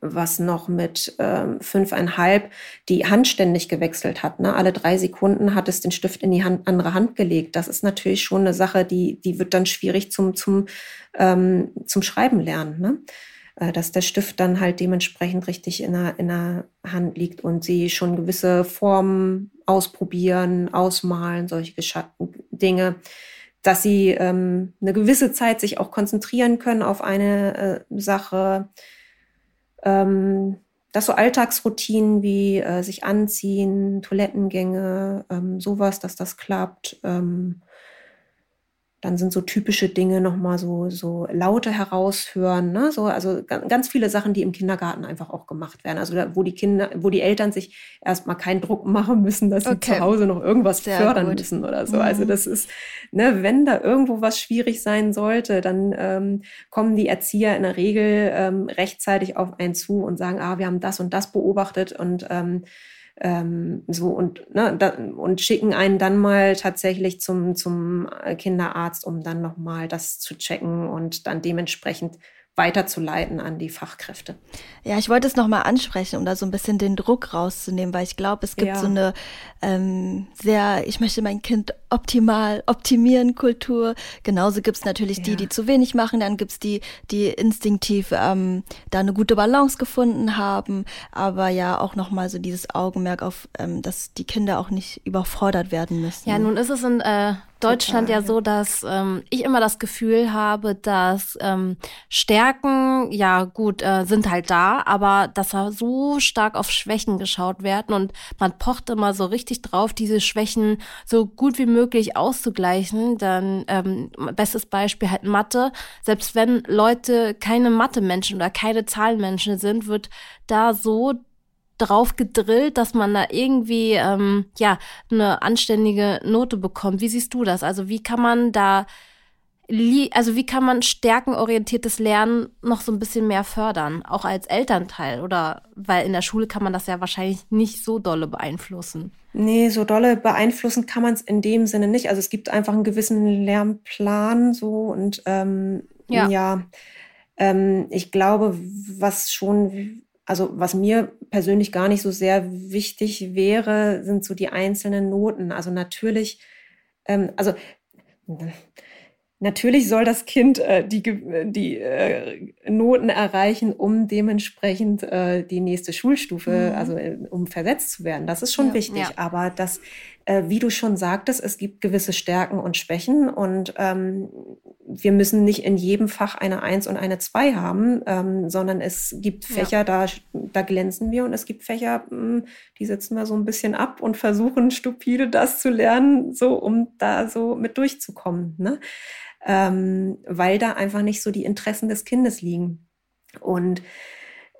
was noch mit ähm, fünfeinhalb die Hand ständig gewechselt hat. Ne? Alle drei Sekunden hat es den Stift in die Hand, andere Hand gelegt. Das ist natürlich schon eine Sache, die, die wird dann schwierig zum, zum, ähm, zum Schreiben lernen. Ne? Äh, dass der Stift dann halt dementsprechend richtig in der, in der Hand liegt und sie schon gewisse Formen ausprobieren, ausmalen, solche Dinge dass sie ähm, eine gewisse Zeit sich auch konzentrieren können auf eine äh, Sache. Ähm, dass so Alltagsroutinen wie äh, sich anziehen, Toilettengänge, ähm, sowas, dass das klappt. Ähm, dann sind so typische Dinge nochmal so, so Laute heraushören, ne? so, also ganz viele Sachen, die im Kindergarten einfach auch gemacht werden. Also da, wo die Kinder, wo die Eltern sich erstmal keinen Druck machen müssen, dass sie okay. zu Hause noch irgendwas Sehr fördern gut. müssen oder so. Also mhm. Also das ist, ne, wenn da irgendwo was schwierig sein sollte, dann ähm, kommen die Erzieher in der Regel ähm, rechtzeitig auf einen zu und sagen, ah, wir haben das und das beobachtet und ähm, ähm, so und, ne, da, und schicken einen dann mal tatsächlich zum, zum Kinderarzt, um dann nochmal das zu checken und dann dementsprechend weiterzuleiten an die Fachkräfte. Ja, ich wollte es nochmal ansprechen, um da so ein bisschen den Druck rauszunehmen, weil ich glaube, es gibt ja. so eine ähm, sehr, ich möchte mein Kind optimal optimieren Kultur. Genauso gibt es natürlich ja. die, die zu wenig machen, dann gibt es die, die instinktiv ähm, da eine gute Balance gefunden haben, aber ja auch nochmal so dieses Augenmerk auf, ähm, dass die Kinder auch nicht überfordert werden müssen. Ja, nun ist es in äh, Deutschland Total, ja so, dass ähm, ich immer das Gefühl habe, dass ähm, Stärken, ja gut, äh, sind halt da, aber dass da so stark auf Schwächen geschaut werden und man pocht immer so richtig drauf, diese Schwächen so gut wie möglich auszugleichen. Dann ähm, bestes Beispiel halt Mathe. Selbst wenn Leute keine Mathe-Menschen oder keine Zahlenmenschen sind, wird da so drauf gedrillt, dass man da irgendwie ähm, ja eine anständige Note bekommt. Wie siehst du das? Also wie kann man da also wie kann man stärkenorientiertes Lernen noch so ein bisschen mehr fördern, auch als Elternteil oder weil in der Schule kann man das ja wahrscheinlich nicht so dolle beeinflussen. Nee, so dolle beeinflussen kann man es in dem Sinne nicht. Also es gibt einfach einen gewissen Lernplan so und ähm, ja, ja ähm, ich glaube, was schon also was mir persönlich gar nicht so sehr wichtig wäre, sind so die einzelnen Noten. Also natürlich, ähm, also natürlich soll das Kind äh, die, die äh, Noten erreichen, um dementsprechend äh, die nächste Schulstufe, mhm. also äh, um versetzt zu werden. Das ist schon ja, wichtig. Ja. Aber das äh, wie du schon sagtest, es gibt gewisse Stärken und Schwächen und ähm, wir müssen nicht in jedem Fach eine Eins und eine Zwei haben, ähm, sondern es gibt Fächer, ja. da, da glänzen wir und es gibt Fächer, mh, hm, die sitzen wir so ein bisschen ab und versuchen stupide das zu lernen, so um da so mit durchzukommen, ne? ähm, weil da einfach nicht so die Interessen des Kindes liegen. Und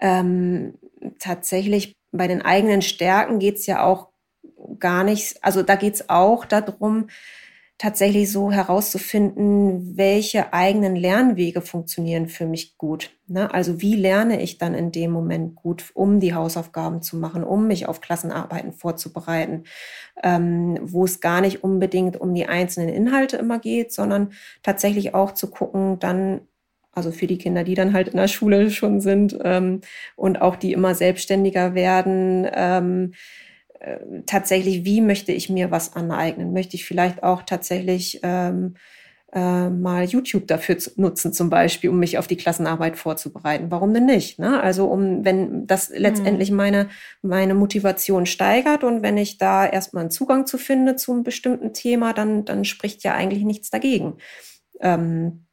ähm, tatsächlich bei den eigenen Stärken geht's ja auch gar nicht, also da geht's auch darum, tatsächlich so herauszufinden, welche eigenen Lernwege funktionieren für mich gut. Ne? Also wie lerne ich dann in dem Moment gut, um die Hausaufgaben zu machen, um mich auf Klassenarbeiten vorzubereiten, ähm, wo es gar nicht unbedingt um die einzelnen Inhalte immer geht, sondern tatsächlich auch zu gucken, dann also für die Kinder, die dann halt in der Schule schon sind ähm, und auch die immer selbstständiger werden. Ähm, äh, tatsächlich, wie möchte ich mir was aneignen? Möchte ich vielleicht auch tatsächlich ähm, äh, mal YouTube dafür nutzen, zum Beispiel, um mich auf die Klassenarbeit vorzubereiten? Warum denn nicht? Ne? Also um, wenn das letztendlich mhm. meine, meine Motivation steigert und wenn ich da erstmal einen Zugang zu finde zu einem bestimmten Thema, dann, dann spricht ja eigentlich nichts dagegen. Ähm,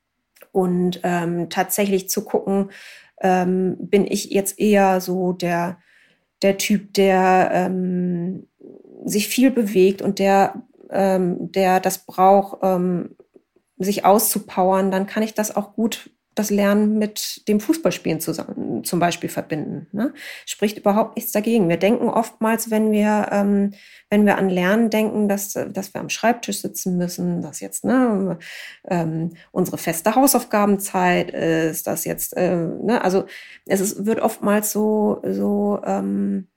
und ähm, tatsächlich zu gucken, ähm, bin ich jetzt eher so der der Typ, der ähm, sich viel bewegt und der, ähm, der das braucht, ähm, sich auszupowern, dann kann ich das auch gut das Lernen mit dem Fußballspielen zusammen, zum Beispiel verbinden. Ne? Spricht überhaupt nichts dagegen. Wir denken oftmals, wenn wir, ähm, wenn wir an Lernen denken, dass, dass wir am Schreibtisch sitzen müssen, dass jetzt ne, ähm, unsere feste Hausaufgabenzeit ist, dass jetzt, äh, ne, also es ist, wird oftmals so, so ähm,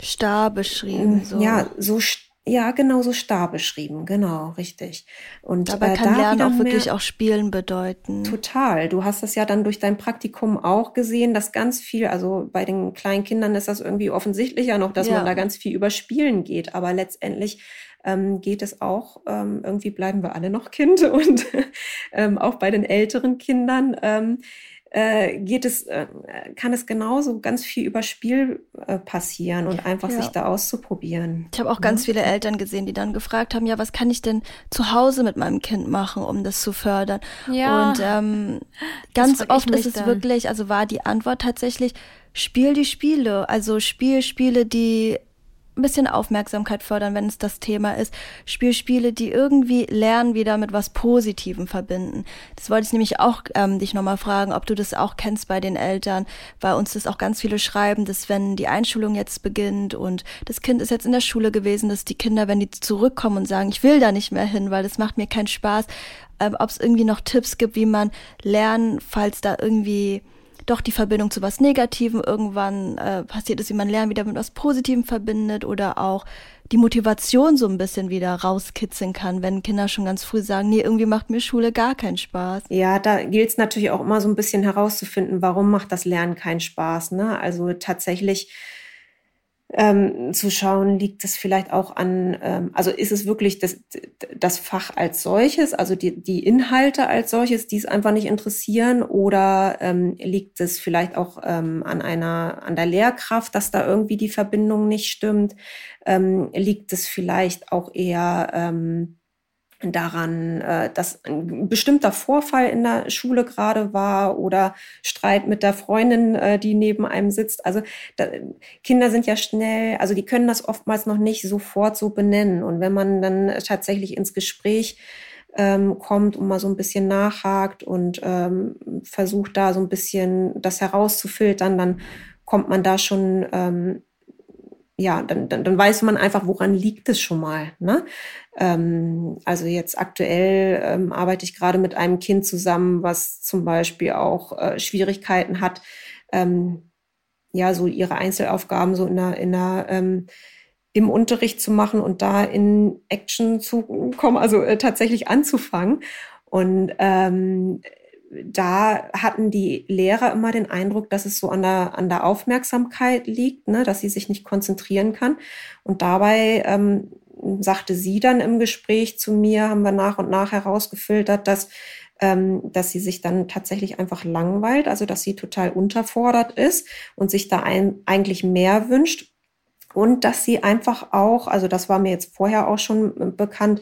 starr beschrieben. So. Ja, so starr ja, genau so starr beschrieben, genau, richtig. Und dabei äh, kann da Lernen auch wirklich auch Spielen bedeuten. Total. Du hast das ja dann durch dein Praktikum auch gesehen, dass ganz viel, also bei den kleinen Kindern ist das irgendwie offensichtlicher noch, dass ja. man da ganz viel über Spielen geht, aber letztendlich ähm, geht es auch, ähm, irgendwie bleiben wir alle noch Kind und ähm, auch bei den älteren Kindern. Äh, geht es, äh, kann es genauso ganz viel über Spiel äh, passieren und einfach ja. sich da auszuprobieren. Ich habe auch ganz viele Eltern gesehen, die dann gefragt haben, ja, was kann ich denn zu Hause mit meinem Kind machen, um das zu fördern? Ja. Und ähm, ganz oft ist es dann. wirklich, also war die Antwort tatsächlich, spiel die Spiele, also spiel Spiele, die ein bisschen Aufmerksamkeit fördern, wenn es das Thema ist. Spiel Spiele, die irgendwie Lernen wieder mit was Positivem verbinden. Das wollte ich nämlich auch ähm, dich nochmal fragen, ob du das auch kennst bei den Eltern, weil uns das auch ganz viele schreiben, dass wenn die Einschulung jetzt beginnt und das Kind ist jetzt in der Schule gewesen, dass die Kinder, wenn die zurückkommen und sagen, ich will da nicht mehr hin, weil das macht mir keinen Spaß, äh, ob es irgendwie noch Tipps gibt, wie man lernen, falls da irgendwie doch die Verbindung zu was Negativem irgendwann äh, passiert ist, wie man Lernen wieder mit was Positivem verbindet oder auch die Motivation so ein bisschen wieder rauskitzeln kann, wenn Kinder schon ganz früh sagen, nee, irgendwie macht mir Schule gar keinen Spaß. Ja, da gilt es natürlich auch immer so ein bisschen herauszufinden, warum macht das Lernen keinen Spaß. Ne? Also tatsächlich ähm, zu schauen, liegt es vielleicht auch an, ähm, also ist es wirklich das, das Fach als solches, also die, die Inhalte als solches, die es einfach nicht interessieren, oder ähm, liegt es vielleicht auch ähm, an einer, an der Lehrkraft, dass da irgendwie die Verbindung nicht stimmt? Ähm, liegt es vielleicht auch eher ähm, daran, äh, dass ein bestimmter Vorfall in der Schule gerade war oder Streit mit der Freundin, äh, die neben einem sitzt. Also da, Kinder sind ja schnell, also die können das oftmals noch nicht sofort so benennen. Und wenn man dann tatsächlich ins Gespräch ähm, kommt und mal so ein bisschen nachhakt und ähm, versucht da so ein bisschen das herauszufiltern, dann kommt man da schon ähm, ja, dann, dann, dann weiß man einfach, woran liegt es schon mal. Ne? Ähm, also jetzt aktuell ähm, arbeite ich gerade mit einem Kind zusammen, was zum Beispiel auch äh, Schwierigkeiten hat, ähm, ja, so ihre Einzelaufgaben so in der, in der ähm, im Unterricht zu machen und da in Action zu kommen, also äh, tatsächlich anzufangen. Und ähm, da hatten die Lehrer immer den Eindruck, dass es so an der, an der Aufmerksamkeit liegt, ne, dass sie sich nicht konzentrieren kann. Und dabei ähm, sagte sie dann im Gespräch zu mir, haben wir nach und nach herausgefiltert, dass, ähm, dass sie sich dann tatsächlich einfach langweilt, also dass sie total unterfordert ist und sich da ein, eigentlich mehr wünscht. Und dass sie einfach auch, also das war mir jetzt vorher auch schon bekannt,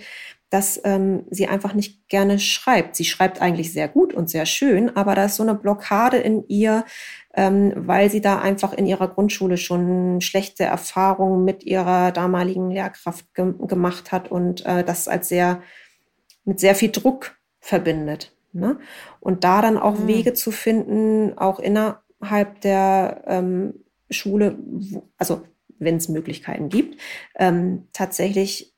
dass ähm, sie einfach nicht gerne schreibt. Sie schreibt eigentlich sehr gut und sehr schön, aber da ist so eine Blockade in ihr, ähm, weil sie da einfach in ihrer Grundschule schon schlechte Erfahrungen mit ihrer damaligen Lehrkraft ge gemacht hat und äh, das als sehr mit sehr viel Druck verbindet. Ne? Und da dann auch mhm. Wege zu finden, auch innerhalb der ähm, Schule, also wenn es Möglichkeiten gibt, ähm, tatsächlich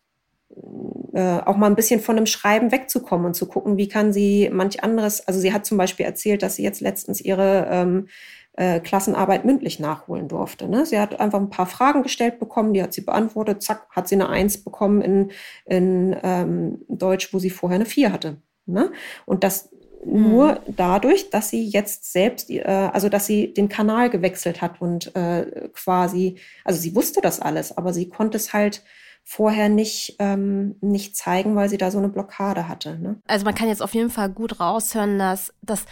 äh, auch mal ein bisschen von dem Schreiben wegzukommen und zu gucken, wie kann sie manch anderes, also sie hat zum Beispiel erzählt, dass sie jetzt letztens ihre ähm, äh, Klassenarbeit mündlich nachholen durfte. Ne? Sie hat einfach ein paar Fragen gestellt bekommen, die hat sie beantwortet, zack, hat sie eine Eins bekommen in, in ähm, Deutsch, wo sie vorher eine Vier hatte. Ne? Und das nur mhm. dadurch, dass sie jetzt selbst, äh, also dass sie den Kanal gewechselt hat und äh, quasi, also sie wusste das alles, aber sie konnte es halt vorher nicht, ähm, nicht zeigen, weil sie da so eine Blockade hatte. Ne? Also man kann jetzt auf jeden Fall gut raushören, dass das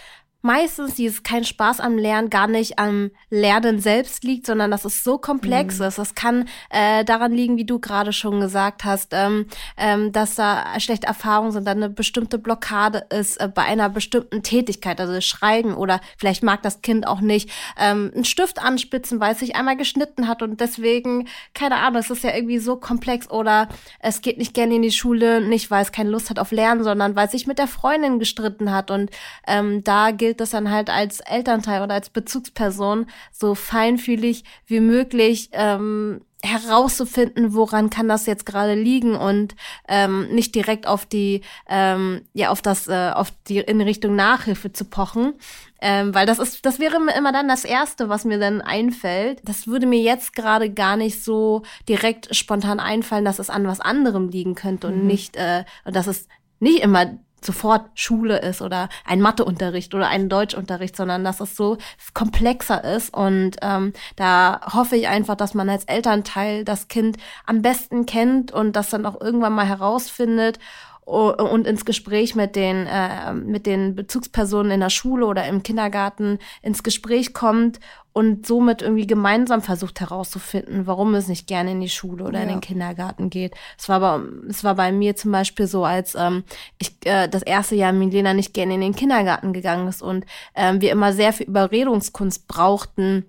meistens dieses kein Spaß am Lernen gar nicht am Lernen selbst liegt, sondern dass es so komplex mhm. ist. Das kann äh, daran liegen, wie du gerade schon gesagt hast, ähm, ähm, dass da schlechte Erfahrungen sind, dann eine bestimmte Blockade ist äh, bei einer bestimmten Tätigkeit, also Schreiben oder vielleicht mag das Kind auch nicht ähm, einen Stift anspitzen, weil es sich einmal geschnitten hat und deswegen, keine Ahnung, es ist ja irgendwie so komplex oder es geht nicht gerne in die Schule, nicht weil es keine Lust hat auf Lernen, sondern weil es sich mit der Freundin gestritten hat und ähm, da gilt gilt das dann halt als Elternteil oder als Bezugsperson so feinfühlig wie möglich ähm, herauszufinden, woran kann das jetzt gerade liegen und ähm, nicht direkt auf die ähm, ja auf das äh, auf die in Richtung Nachhilfe zu pochen, ähm, weil das ist das wäre immer dann das erste, was mir dann einfällt. Das würde mir jetzt gerade gar nicht so direkt spontan einfallen, dass es an was anderem liegen könnte und mhm. nicht äh, und dass es nicht immer sofort Schule ist oder ein Matheunterricht oder ein Deutschunterricht, sondern dass es so komplexer ist. Und ähm, da hoffe ich einfach, dass man als Elternteil das Kind am besten kennt und das dann auch irgendwann mal herausfindet und ins Gespräch mit den, äh, mit den Bezugspersonen in der Schule oder im Kindergarten ins Gespräch kommt und somit irgendwie gemeinsam versucht herauszufinden, warum es nicht gerne in die Schule oder ja. in den Kindergarten geht. Es war, bei, es war bei mir zum Beispiel so, als ähm, ich äh, das erste Jahr Milena nicht gerne in den Kindergarten gegangen ist und ähm, wir immer sehr viel Überredungskunst brauchten,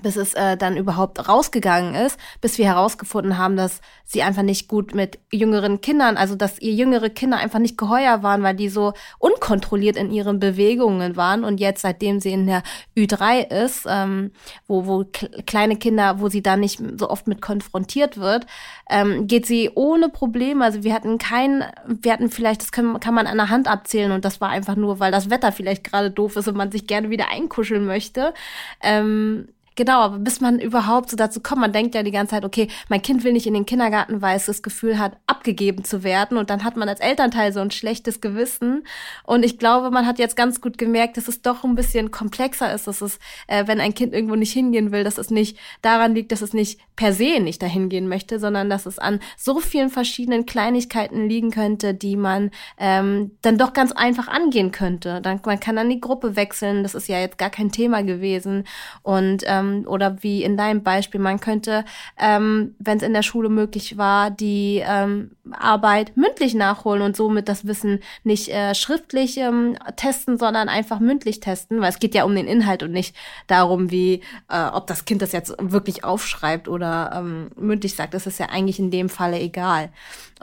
bis es äh, dann überhaupt rausgegangen ist, bis wir herausgefunden haben, dass sie einfach nicht gut mit jüngeren Kindern, also dass ihr jüngere Kinder einfach nicht geheuer waren, weil die so unkontrolliert in ihren Bewegungen waren. Und jetzt, seitdem sie in der Ü3 ist, ähm, wo, wo kleine Kinder, wo sie da nicht so oft mit konfrontiert wird, ähm, geht sie ohne Probleme. Also wir hatten kein, wir hatten vielleicht, das kann, kann man an der Hand abzählen und das war einfach nur, weil das Wetter vielleicht gerade doof ist und man sich gerne wieder einkuscheln möchte. Ähm, Genau, aber bis man überhaupt so dazu kommt, man denkt ja die ganze Zeit, okay, mein Kind will nicht in den Kindergarten, weil es das Gefühl hat, abgegeben zu werden. Und dann hat man als Elternteil so ein schlechtes Gewissen. Und ich glaube, man hat jetzt ganz gut gemerkt, dass es doch ein bisschen komplexer ist, dass es, äh, wenn ein Kind irgendwo nicht hingehen will, dass es nicht daran liegt, dass es nicht per se nicht dahin gehen möchte, sondern dass es an so vielen verschiedenen Kleinigkeiten liegen könnte, die man ähm, dann doch ganz einfach angehen könnte. Dann, man kann dann die Gruppe wechseln, das ist ja jetzt gar kein Thema gewesen. Und ähm, ähm, oder wie in deinem Beispiel, man könnte, ähm, wenn es in der Schule möglich war, die ähm, Arbeit mündlich nachholen und somit das Wissen nicht äh, schriftlich ähm, testen, sondern einfach mündlich testen, weil es geht ja um den Inhalt und nicht darum, wie äh, ob das Kind das jetzt wirklich aufschreibt oder ähm, mündlich sagt. Das ist ja eigentlich in dem Falle egal.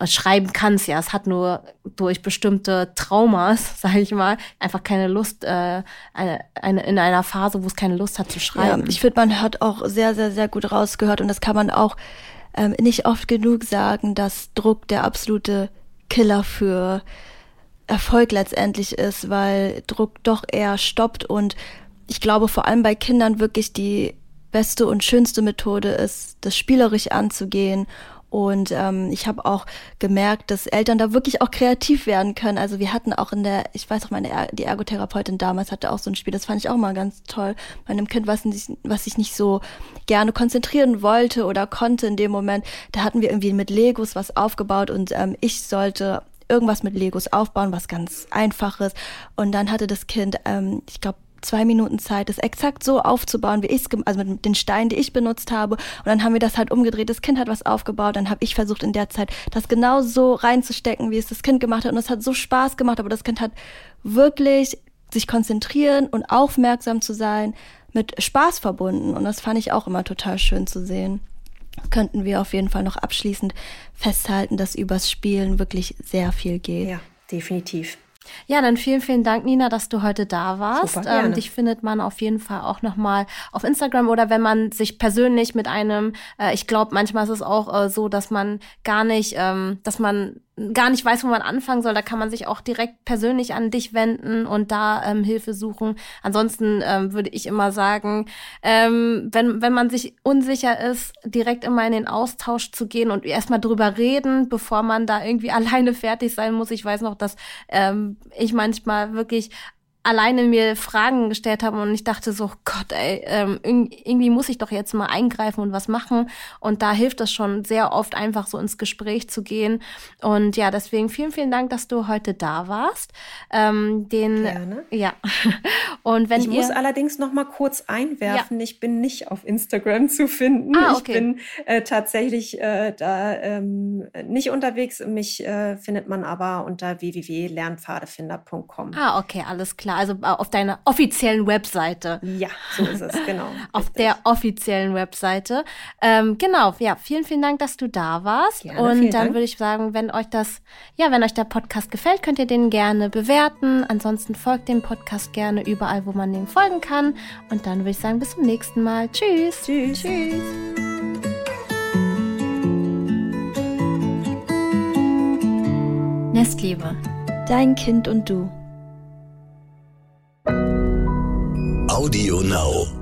Schreiben kann es ja, es hat nur durch bestimmte Traumas, sage ich mal, einfach keine Lust, äh, eine, eine, in einer Phase, wo es keine Lust hat zu schreiben. Ja, finde, man hat auch sehr, sehr, sehr gut rausgehört. Und das kann man auch ähm, nicht oft genug sagen, dass Druck der absolute Killer für Erfolg letztendlich ist, weil Druck doch eher stoppt. Und ich glaube vor allem bei Kindern wirklich die beste und schönste Methode ist, das spielerisch anzugehen und ähm, ich habe auch gemerkt, dass Eltern da wirklich auch kreativ werden können. Also wir hatten auch in der, ich weiß auch, meine er die Ergotherapeutin damals hatte auch so ein Spiel, das fand ich auch mal ganz toll. Bei einem Kind, was, nicht, was sich nicht so gerne konzentrieren wollte oder konnte in dem Moment, da hatten wir irgendwie mit Legos was aufgebaut und ähm, ich sollte irgendwas mit Legos aufbauen, was ganz einfaches. Und dann hatte das Kind, ähm, ich glaube, zwei Minuten Zeit, das exakt so aufzubauen, wie ich es, also mit den Steinen, die ich benutzt habe. Und dann haben wir das halt umgedreht. Das Kind hat was aufgebaut, dann habe ich versucht in der Zeit, das genau so reinzustecken, wie es das Kind gemacht hat. Und es hat so Spaß gemacht, aber das Kind hat wirklich sich konzentrieren und aufmerksam zu sein, mit Spaß verbunden. Und das fand ich auch immer total schön zu sehen. könnten wir auf jeden Fall noch abschließend festhalten, dass übers Spielen wirklich sehr viel geht. Ja, definitiv. Ja, dann vielen, vielen Dank, Nina, dass du heute da warst. Super, ähm, dich findet man auf jeden Fall auch nochmal auf Instagram oder wenn man sich persönlich mit einem, äh, ich glaube, manchmal ist es auch äh, so, dass man gar nicht, ähm, dass man gar nicht weiß, wo man anfangen soll, da kann man sich auch direkt persönlich an dich wenden und da ähm, Hilfe suchen. Ansonsten ähm, würde ich immer sagen, ähm, wenn, wenn man sich unsicher ist, direkt immer in den Austausch zu gehen und erstmal drüber reden, bevor man da irgendwie alleine fertig sein muss. Ich weiß noch, dass ähm, ich manchmal wirklich alleine mir Fragen gestellt habe und ich dachte so, Gott, ey, ähm, irgendwie muss ich doch jetzt mal eingreifen und was machen. Und da hilft es schon sehr oft einfach so ins Gespräch zu gehen. Und ja, deswegen vielen, vielen Dank, dass du heute da warst. Ähm, den, Gerne. Ja. Und wenn ich ihr, muss allerdings noch mal kurz einwerfen, ja. ich bin nicht auf Instagram zu finden. Ah, okay. Ich bin äh, tatsächlich äh, da ähm, nicht unterwegs. Mich äh, findet man aber unter www.lernpfadefinder.com. Ah, okay, alles klar klar, also äh, auf deiner offiziellen Webseite. Ja, so ist es, genau. auf richtig. der offiziellen Webseite. Ähm, genau, ja, vielen, vielen Dank, dass du da warst. Gerne, und dann würde ich sagen, wenn euch das, ja, wenn euch der Podcast gefällt, könnt ihr den gerne bewerten. Ansonsten folgt dem Podcast gerne überall, wo man dem folgen kann. Und dann würde ich sagen, bis zum nächsten Mal. Tschüss. Tschüss. Tschüss. Nestliebe. Dein Kind und du. Audio Now.